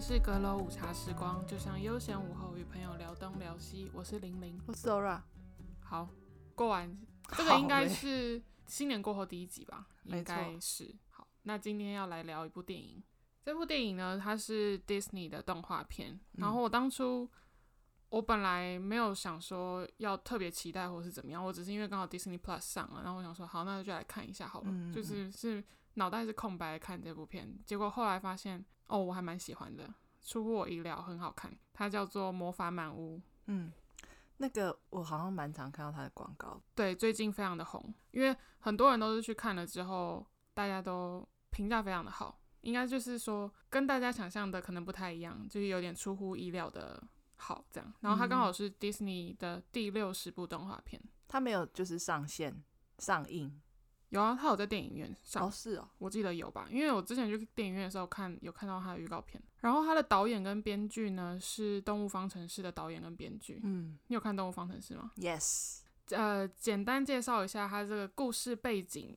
里是阁楼午茶时光，就像悠闲午后与朋友聊东聊西。我是玲玲，我是 Zora。好，过完这个应该是新年过后第一集吧？应该是。好，那今天要来聊一部电影。这部电影呢，它是 Disney 的动画片。然后我当初我本来没有想说要特别期待或是怎么样，我只是因为刚好 Disney Plus 上了，然后我想说好，那就来看一下好了。嗯嗯就是是脑袋是空白看这部片，结果后来发现哦，我还蛮喜欢的，出乎我意料，很好看。它叫做《魔法满屋》。嗯，那个我好像蛮常看到它的广告。对，最近非常的红，因为很多人都是去看了之后，大家都评价非常的好。应该就是说，跟大家想象的可能不太一样，就是有点出乎意料的好这样。然后它刚好是 Disney 的第六十部动画片，它没有就是上线上映，有啊，他有在电影院上。哦，是哦，我记得有吧，因为我之前去电影院的时候看有看到他的预告片。然后他的导演跟编剧呢是《动物方程式》的导演跟编剧。嗯，你有看《动物方程式》吗？Yes。呃，简单介绍一下他这个故事背景，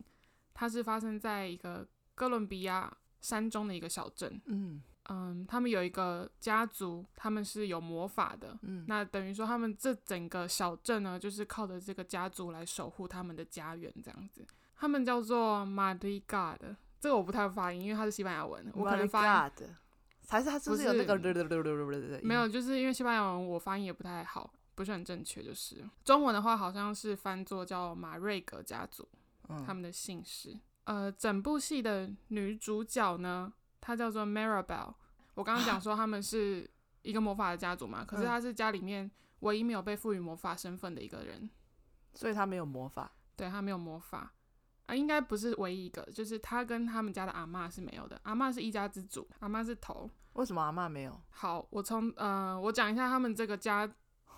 它是发生在一个哥伦比亚。山中的一个小镇，嗯嗯，他们有一个家族，他们是有魔法的，嗯，那等于说他们这整个小镇呢，就是靠着这个家族来守护他们的家园，这样子。他们叫做 Madrigal，这个我不太发音，因为它是西班牙文，我可能发音还是它是不是有那个没有，就是因为西班牙文我发音也不太好，不是很正确，就是中文的话好像是翻作叫马瑞格家族，嗯，他们的姓氏。呃，整部戏的女主角呢，她叫做 Marabel。我刚刚讲说他们是一个魔法的家族嘛，可是她是家里面唯一没有被赋予魔法身份的一个人，所以她没有魔法。对，她没有魔法啊，应该不是唯一一个，就是他跟他们家的阿嬷是没有的。阿嬷是一家之主，阿嬷是头。为什么阿嬷没有？好，我从呃，我讲一下他们这个家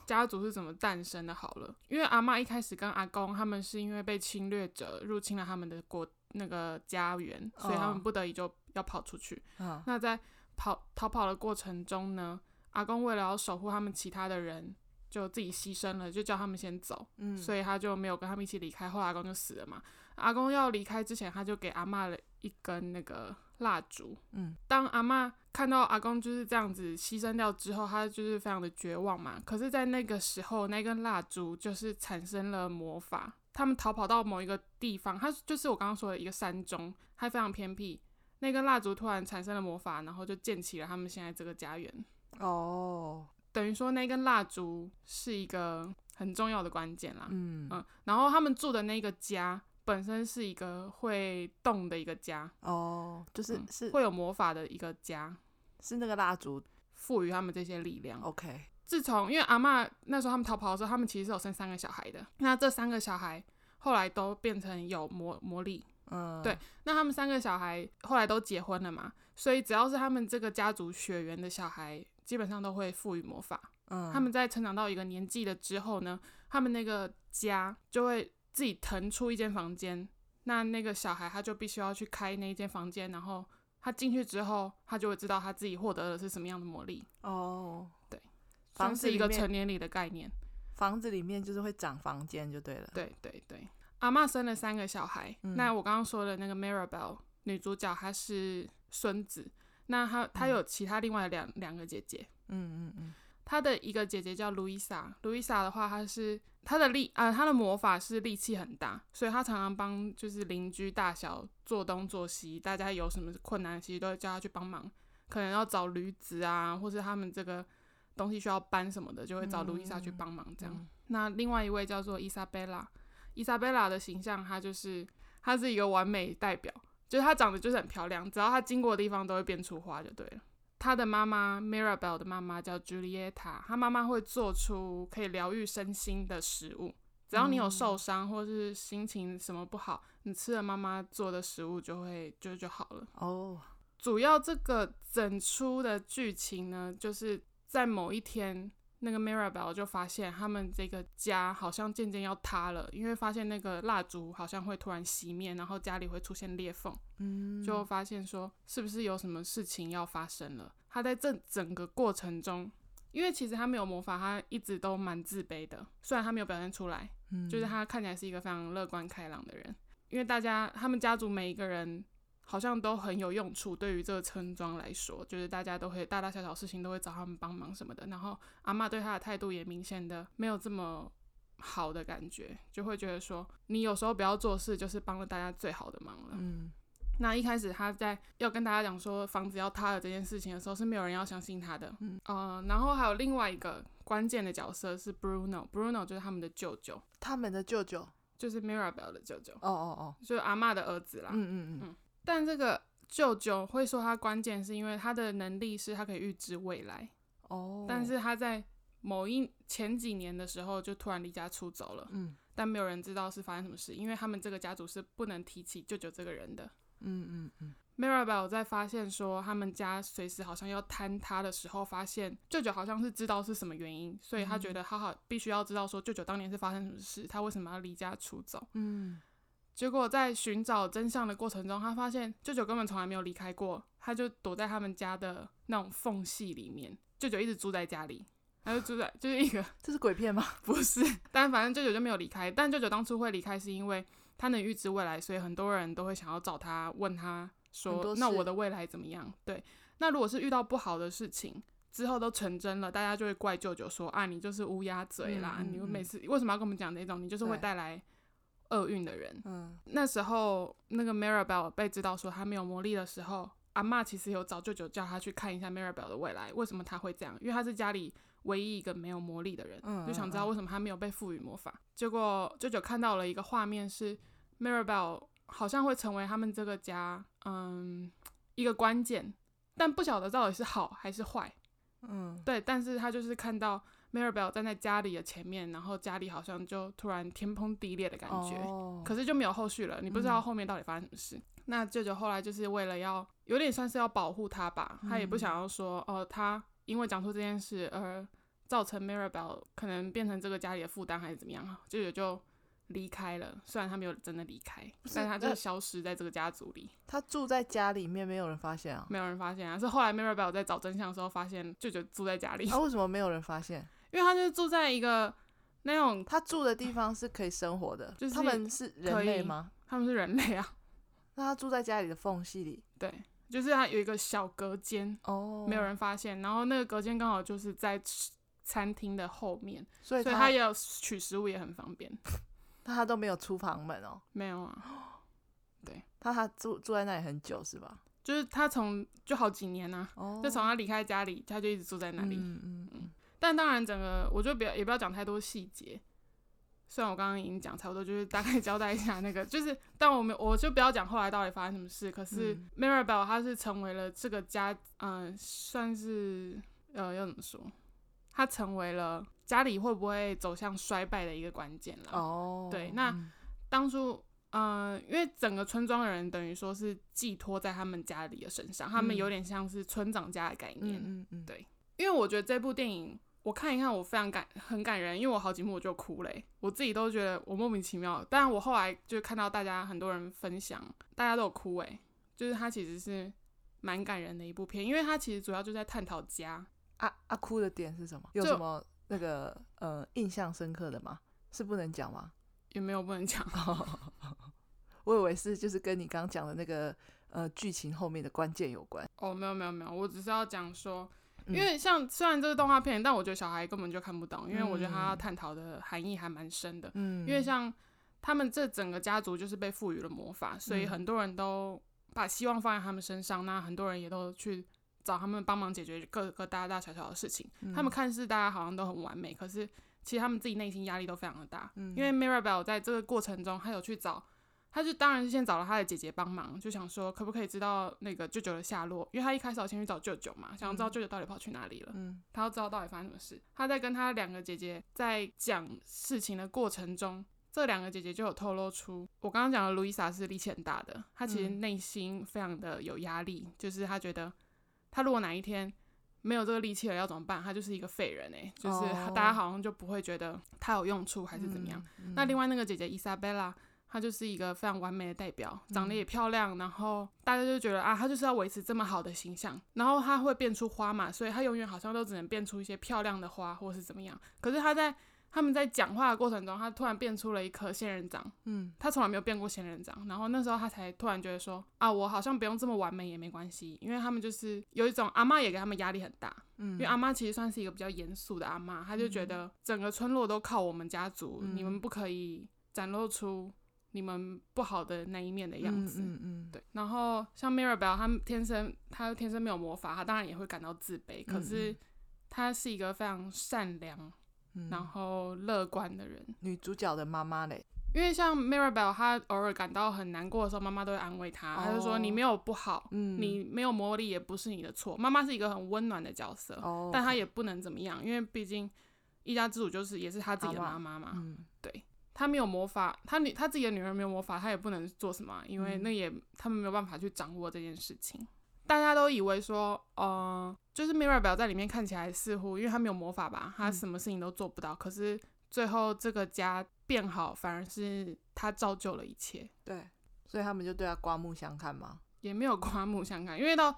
家族是怎么诞生的。好了，因为阿嬷一开始跟阿公他们是因为被侵略者入侵了他们的国。那个家园，所以他们不得已就要跑出去。Oh. 那在跑逃跑的过程中呢，阿公为了要守护他们其他的人，就自己牺牲了，就叫他们先走。嗯，所以他就没有跟他们一起离开。后来阿公就死了嘛。阿公要离开之前，他就给阿嬷了一根那个蜡烛。嗯，当阿嬷看到阿公就是这样子牺牲掉之后，他就是非常的绝望嘛。可是，在那个时候，那根蜡烛就是产生了魔法。他们逃跑到某一个地方，它就是我刚刚说的一个山中，它非常偏僻。那根蜡烛突然产生了魔法，然后就建起了他们现在这个家园。哦，等于说那根蜡烛是一个很重要的关键啦。嗯嗯，然后他们住的那个家本身是一个会动的一个家。哦，就是是、嗯、会有魔法的一个家，是那个蜡烛赋予他们这些力量。OK。自从因为阿嬷那时候他们逃跑的时候，他们其实是有生三个小孩的。那这三个小孩后来都变成有魔魔力，嗯，对。那他们三个小孩后来都结婚了嘛，所以只要是他们这个家族血缘的小孩，基本上都会赋予魔法。嗯，他们在成长到一个年纪了之后呢，他们那个家就会自己腾出一间房间，那那个小孩他就必须要去开那一间房间，然后他进去之后，他就会知道他自己获得的是什么样的魔力。哦，对。房子一个成年礼的概念，房子里面就是会长房间就对了。对对对，阿嬷生了三个小孩，嗯、那我刚刚说的那个 Mirabel 女主角她是孙子，那她她有其他另外两两、嗯、个姐姐。嗯嗯嗯，她的一个姐姐叫路易莎，路易莎的话她是她的力啊，她的魔法是力气很大，所以她常常帮就是邻居大小做东做西，大家有什么困难其实都会叫她去帮忙，可能要找驴子啊，或是他们这个。东西需要搬什么的，就会找路易莎去帮忙。这样，嗯嗯、那另外一位叫做伊莎贝拉，伊莎贝拉的形象，她就是她是一个完美代表，就是她长得就是很漂亮，只要她经过的地方都会变出花，就对了。她的妈妈 Mirabel 的妈妈叫 Julieta，她妈妈会做出可以疗愈身心的食物，只要你有受伤或是心情什么不好，你吃了妈妈做的食物就会就就好了。哦，主要这个整出的剧情呢，就是。在某一天，那个 Mirabel 就发现他们这个家好像渐渐要塌了，因为发现那个蜡烛好像会突然熄灭，然后家里会出现裂缝，嗯，就发现说是不是有什么事情要发生了。他在这整个过程中，因为其实他没有魔法，他一直都蛮自卑的，虽然他没有表现出来，嗯，就是他看起来是一个非常乐观开朗的人，因为大家他们家族每一个人。好像都很有用处，对于这个村庄来说，就是大家都会大大小小事情都会找他们帮忙什么的。然后阿嬷对他的态度也明显的没有这么好的感觉，就会觉得说你有时候不要做事，就是帮了大家最好的忙了。嗯，那一开始他在要跟大家讲说房子要塌了这件事情的时候，是没有人要相信他的。嗯，呃，然后还有另外一个关键的角色是 Bruno，Bruno 就是他们的舅舅，他们的舅舅就是 Mirabel 的舅舅。哦哦哦，就是阿嬷的儿子啦。嗯嗯嗯。嗯但这个舅舅会说他关键是因为他的能力是他可以预知未来哦，但是他在某一前几年的时候就突然离家出走了，嗯，但没有人知道是发生什么事，因为他们这个家族是不能提起舅舅这个人的，嗯嗯嗯。Mirabel 在发现说他们家随时好像要坍塌的时候，发现舅舅好像是知道是什么原因，所以他觉得他好必须要知道说舅舅当年是发生什么事，他为什么要离家出走，嗯。结果在寻找真相的过程中，他发现舅舅根本从来没有离开过，他就躲在他们家的那种缝隙里面。舅舅一直住在家里，他就住在就是一个，这是鬼片吗？不是，但反正舅舅就没有离开。但舅舅当初会离开，是因为他能预知未来，所以很多人都会想要找他，问他说：“那我的未来怎么样？”对，那如果是遇到不好的事情之后都成真了，大家就会怪舅舅说：“啊，你就是乌鸦嘴啦！嗯嗯嗯，你每次为什么要跟我们讲那种？你就是会带来。”厄运的人，嗯，那时候那个 Mirabel 被知道说他没有魔力的时候，阿嬷其实有找舅舅叫他去看一下 Mirabel 的未来，为什么他会这样？因为他是家里唯一一个没有魔力的人，嗯，就想知道为什么他没有被赋予魔法。嗯，结果舅舅看到了一个画面，是 Mirabel 好像会成为他们这个家，嗯，一个关键，但不晓得到底是好还是坏，嗯，对，但是他就是看到。Mirabel 站在家里的前面，然后家里好像就突然天崩地裂的感觉，oh. 可是就没有后续了。你不知道后面到底发生什么事。嗯、那舅舅后来就是为了要有点算是要保护他吧，他也不想要说哦、呃，他因为讲出这件事而造成 Mirabel 可能变成这个家里的负担还是怎么样，舅舅就离开了。虽然他没有真的离开，但他就消失在这个家族里。他住在家里面，没有人发现啊？没有人发现啊？是后来 Mirabel 在找真相的时候发现舅舅住在家里。啊？为什么没有人发现？因为他就是住在一个那种他住的地方是可以生活的，就是他们是人类吗？他们是人类啊。那他住在家里的缝隙里，对，就是他有一个小隔间哦，没有人发现。然后那个隔间刚好就是在餐厅的后面，所以所以他也有取食物也很方便。他他都没有出房门哦，没有啊。对，他他住住在那里很久是吧？就是他从就好几年啊，哦、就从他离开家里，他就一直住在那里。嗯嗯嗯。但当然，整个我就不要也不要讲太多细节。虽然我刚刚已经讲差不多，就是大概交代一下那个，就是，但我们我就不要讲后来到底发生什么事。可是 Mirabel 他是成为了这个家，嗯、呃，算是呃要怎么说？他成为了家里会不会走向衰败的一个关键了。哦，对，那当初，嗯、呃，因为整个村庄的人等于说是寄托在他们家里的身上，他们有点像是村长家的概念。嗯嗯，嗯对，因为我觉得这部电影。我看一看，我非常感很感人，因为我好几幕我就哭了，我自己都觉得我莫名其妙。但我后来就看到大家很多人分享，大家都有哭，诶，就是它其实是蛮感人的一部片，因为它其实主要就在探讨家。啊啊，哭的点是什么？有什么那个呃印象深刻的吗？是不能讲吗？也没有不能讲。我以为是就是跟你刚刚讲的那个呃剧情后面的关键有关。哦，没有没有没有，我只是要讲说。因为像虽然这是动画片，但我觉得小孩根本就看不懂，因为我觉得他要探讨的含义还蛮深的。嗯，因为像他们这整个家族就是被赋予了魔法，所以很多人都把希望放在他们身上，那很多人也都去找他们帮忙解决各个大大小小的事情。他们看似大家好像都很完美，可是其实他们自己内心压力都非常的大。因为 Mirabel 在这个过程中，他有去找。他就当然是先找了他的姐姐帮忙，就想说可不可以知道那个舅舅的下落，因为他一开始要先去找舅舅嘛，想要知道舅舅到底跑去哪里了。嗯，他要知道到底发生什么事。他在跟他两个姐姐在讲事情的过程中，这两个姐姐就有透露出，我刚刚讲的路易莎是力气很大的，她其实内心非常的有压力，就是她觉得，她如果哪一天没有这个力气了要怎么办？他就是一个废人哎，就是大家好像就不会觉得他有用处还是怎么样。那另外那个姐姐伊莎贝拉。她就是一个非常完美的代表，长得也漂亮，嗯、然后大家就觉得啊，她就是要维持这么好的形象。然后她会变出花嘛，所以她永远好像都只能变出一些漂亮的花，或是怎么样。可是她在他们在讲话的过程中，他突然变出了一颗仙人掌。嗯，他从来没有变过仙人掌。然后那时候他才突然觉得说啊，我好像不用这么完美也没关系，因为他们就是有一种阿嬷也给他们压力很大。嗯，因为阿嬷其实算是一个比较严肃的阿嬷，他就觉得整个村落都靠我们家族，嗯、你们不可以展露出你们不好的那一面的样子。嗯嗯，嗯对。然后像 Mirabel，他天生他天生没有魔法，他当然也会感到自卑。可是他是一个非常善良。然后乐观的人，女主角的妈妈嘞，因为像 Mirabel，她偶尔感到很难过的时候，妈妈都会安慰她，她、哦、就说你没有不好，嗯、你没有魔力也不是你的错。妈妈是一个很温暖的角色，哦、但她也不能怎么样，因为毕竟一家之主就是也是她自己的妈妈嘛。嗯、对，她没有魔法，她女她自己的女儿没有魔法，她也不能做什么，因为那也他们没有办法去掌握这件事情。大家都以为说，呃，就是 Mirabel 在里面看起来似乎，因为他没有魔法吧，他什么事情都做不到。嗯、可是最后这个家变好，反而是他造就了一切。对，所以他们就对他刮目相看吗？也没有刮目相看，因为到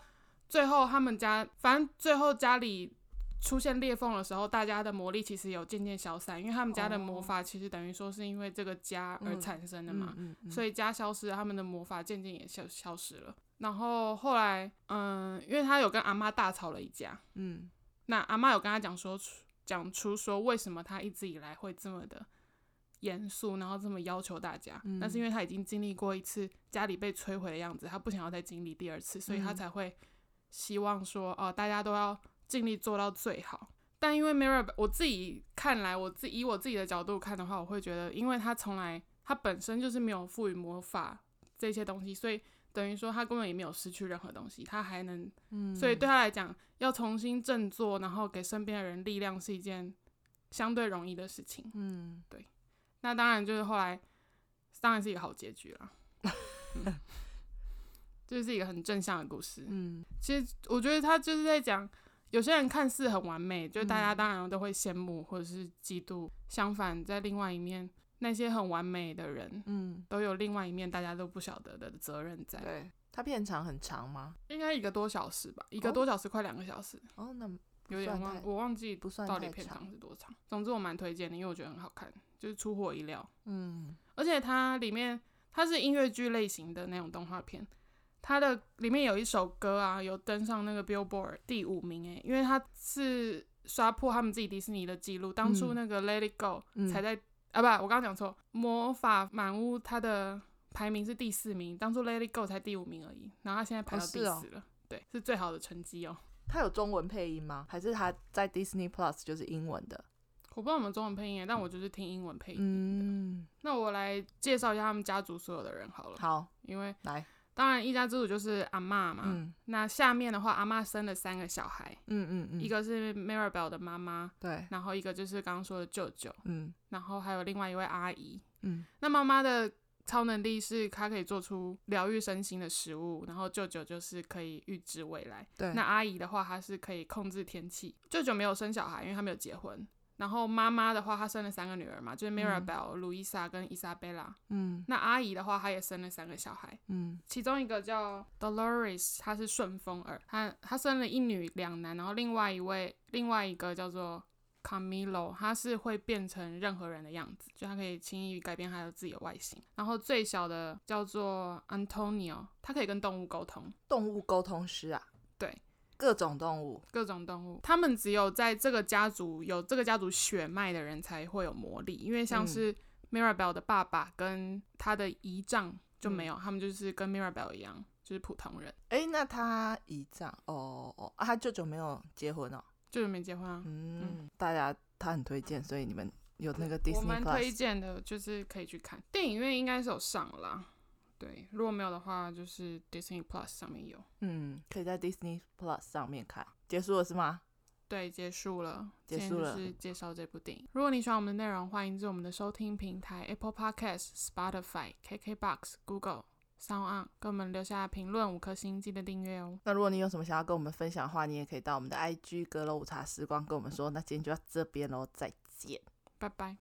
最后他们家，反正最后家里出现裂缝的时候，大家的魔力其实有渐渐消散，因为他们家的魔法其实等于说是因为这个家而产生的嘛，所以家消失了，他们的魔法渐渐也消消失了。然后后来，嗯，因为他有跟阿妈大吵了一架，嗯，那阿妈有跟他讲说，讲出说为什么他一直以来会这么的严肃，然后这么要求大家，嗯，但是因为他已经经历过一次家里被摧毁的样子，他不想要再经历第二次，所以他才会希望说，哦，大家都要尽力做到最好。但因为 Mirabel，我自己看来，我自以我自己的角度看的话，我会觉得，因为他从来他本身就是没有赋予魔法这些东西，所以。等于说他根本也没有失去任何东西，他还能，嗯、所以对他来讲，要重新振作，然后给身边的人力量是一件相对容易的事情。嗯，对。那当然就是后来，当然是一个好结局了。嗯，这是一个很正向的故事。嗯，其实我觉得他就是在讲，有些人看似很完美，就大家当然都会羡慕或者是嫉妒。相反，在另外一面。那些很完美的人，嗯，都有另外一面，大家都不晓得的责任在。对，它片长很长吗？应该一个多小时吧，一个多小时，快两个小时。哦，那有点忘，我忘记不算到底片长是多长。总之我蛮推荐的，因为我觉得很好看，就是出乎我意料。嗯，而且它里面它是音乐剧类型的那种动画片，它的里面有一首歌啊，有登上那个 Billboard 第五名诶，因为它是刷破他们自己迪士尼的记录，当初那个 Let It Go 才在。啊不，我刚刚讲错，魔法满屋它的排名是第四名，当初 Let It Go 才第五名而已，然后它现在排到第四了，哦哦、对，是最好的成绩哦。它有中文配音吗？还是它在 Disney Plus 就是英文的？我不知道有没有中文配音，但我就是听英文配音。嗯，那我来介绍一下他们家族所有的人好了。好，因为来。当然，一家之主就是阿妈嘛。嗯、那下面的话，阿妈生了三个小孩。嗯嗯嗯、一个是 Mirabel 的妈妈。对。然后一个就是刚刚说的舅舅。嗯。然后还有另外一位阿姨。嗯。那妈妈的超能力是她可以做出疗愈身心的食物，然后舅舅就是可以预知未来。对。那阿姨的话，她是可以控制天气。舅舅没有生小孩，因为他没有结婚。然后妈妈的话，她生了三个女儿嘛，就是 Mirabel、路易莎跟伊莎贝拉。嗯。那阿姨的话，她也生了三个小孩。嗯。其中一个叫 Dolores，她是顺风耳，她她生了一女两男。然后另外一位，另外一个叫做 Camilo，她是会变成任何人的样子，就她可以轻易改变她的自己的外形。然后最小的叫做 Antonio，他可以跟动物沟通。动物沟通师啊？对。各种动物，各种动物，他们只有在这个家族有这个家族血脉的人才会有魔力，因为像是 Mirabel 的爸爸跟他的姨丈就没有，嗯、他们就是跟 Mirabel 一样，就是普通人。哎、欸，那他姨丈哦哦，啊，他舅舅没有结婚哦，舅舅没结婚啊。嗯，嗯大家他很推荐，所以你们有那个 Disney 我蛮推荐的，就是可以去看电影院，应该是有上了啦。对，如果没有的话，就是 Disney Plus 上面有。嗯，可以在 Disney Plus 上面看。结束了是吗？对，结束了。结束了。是介绍这部电影。如果你喜欢我们的内容，欢迎至我们的收听平台 Apple Podcast、Spotify、KKBox、Google、SoundOn 给我们留下评论五颗星，记得订阅哦。那如果你有什么想要跟我们分享的话，你也可以到我们的 IG 阁楼午茶时光跟我们说。那今天就到这边喽，再见，拜拜。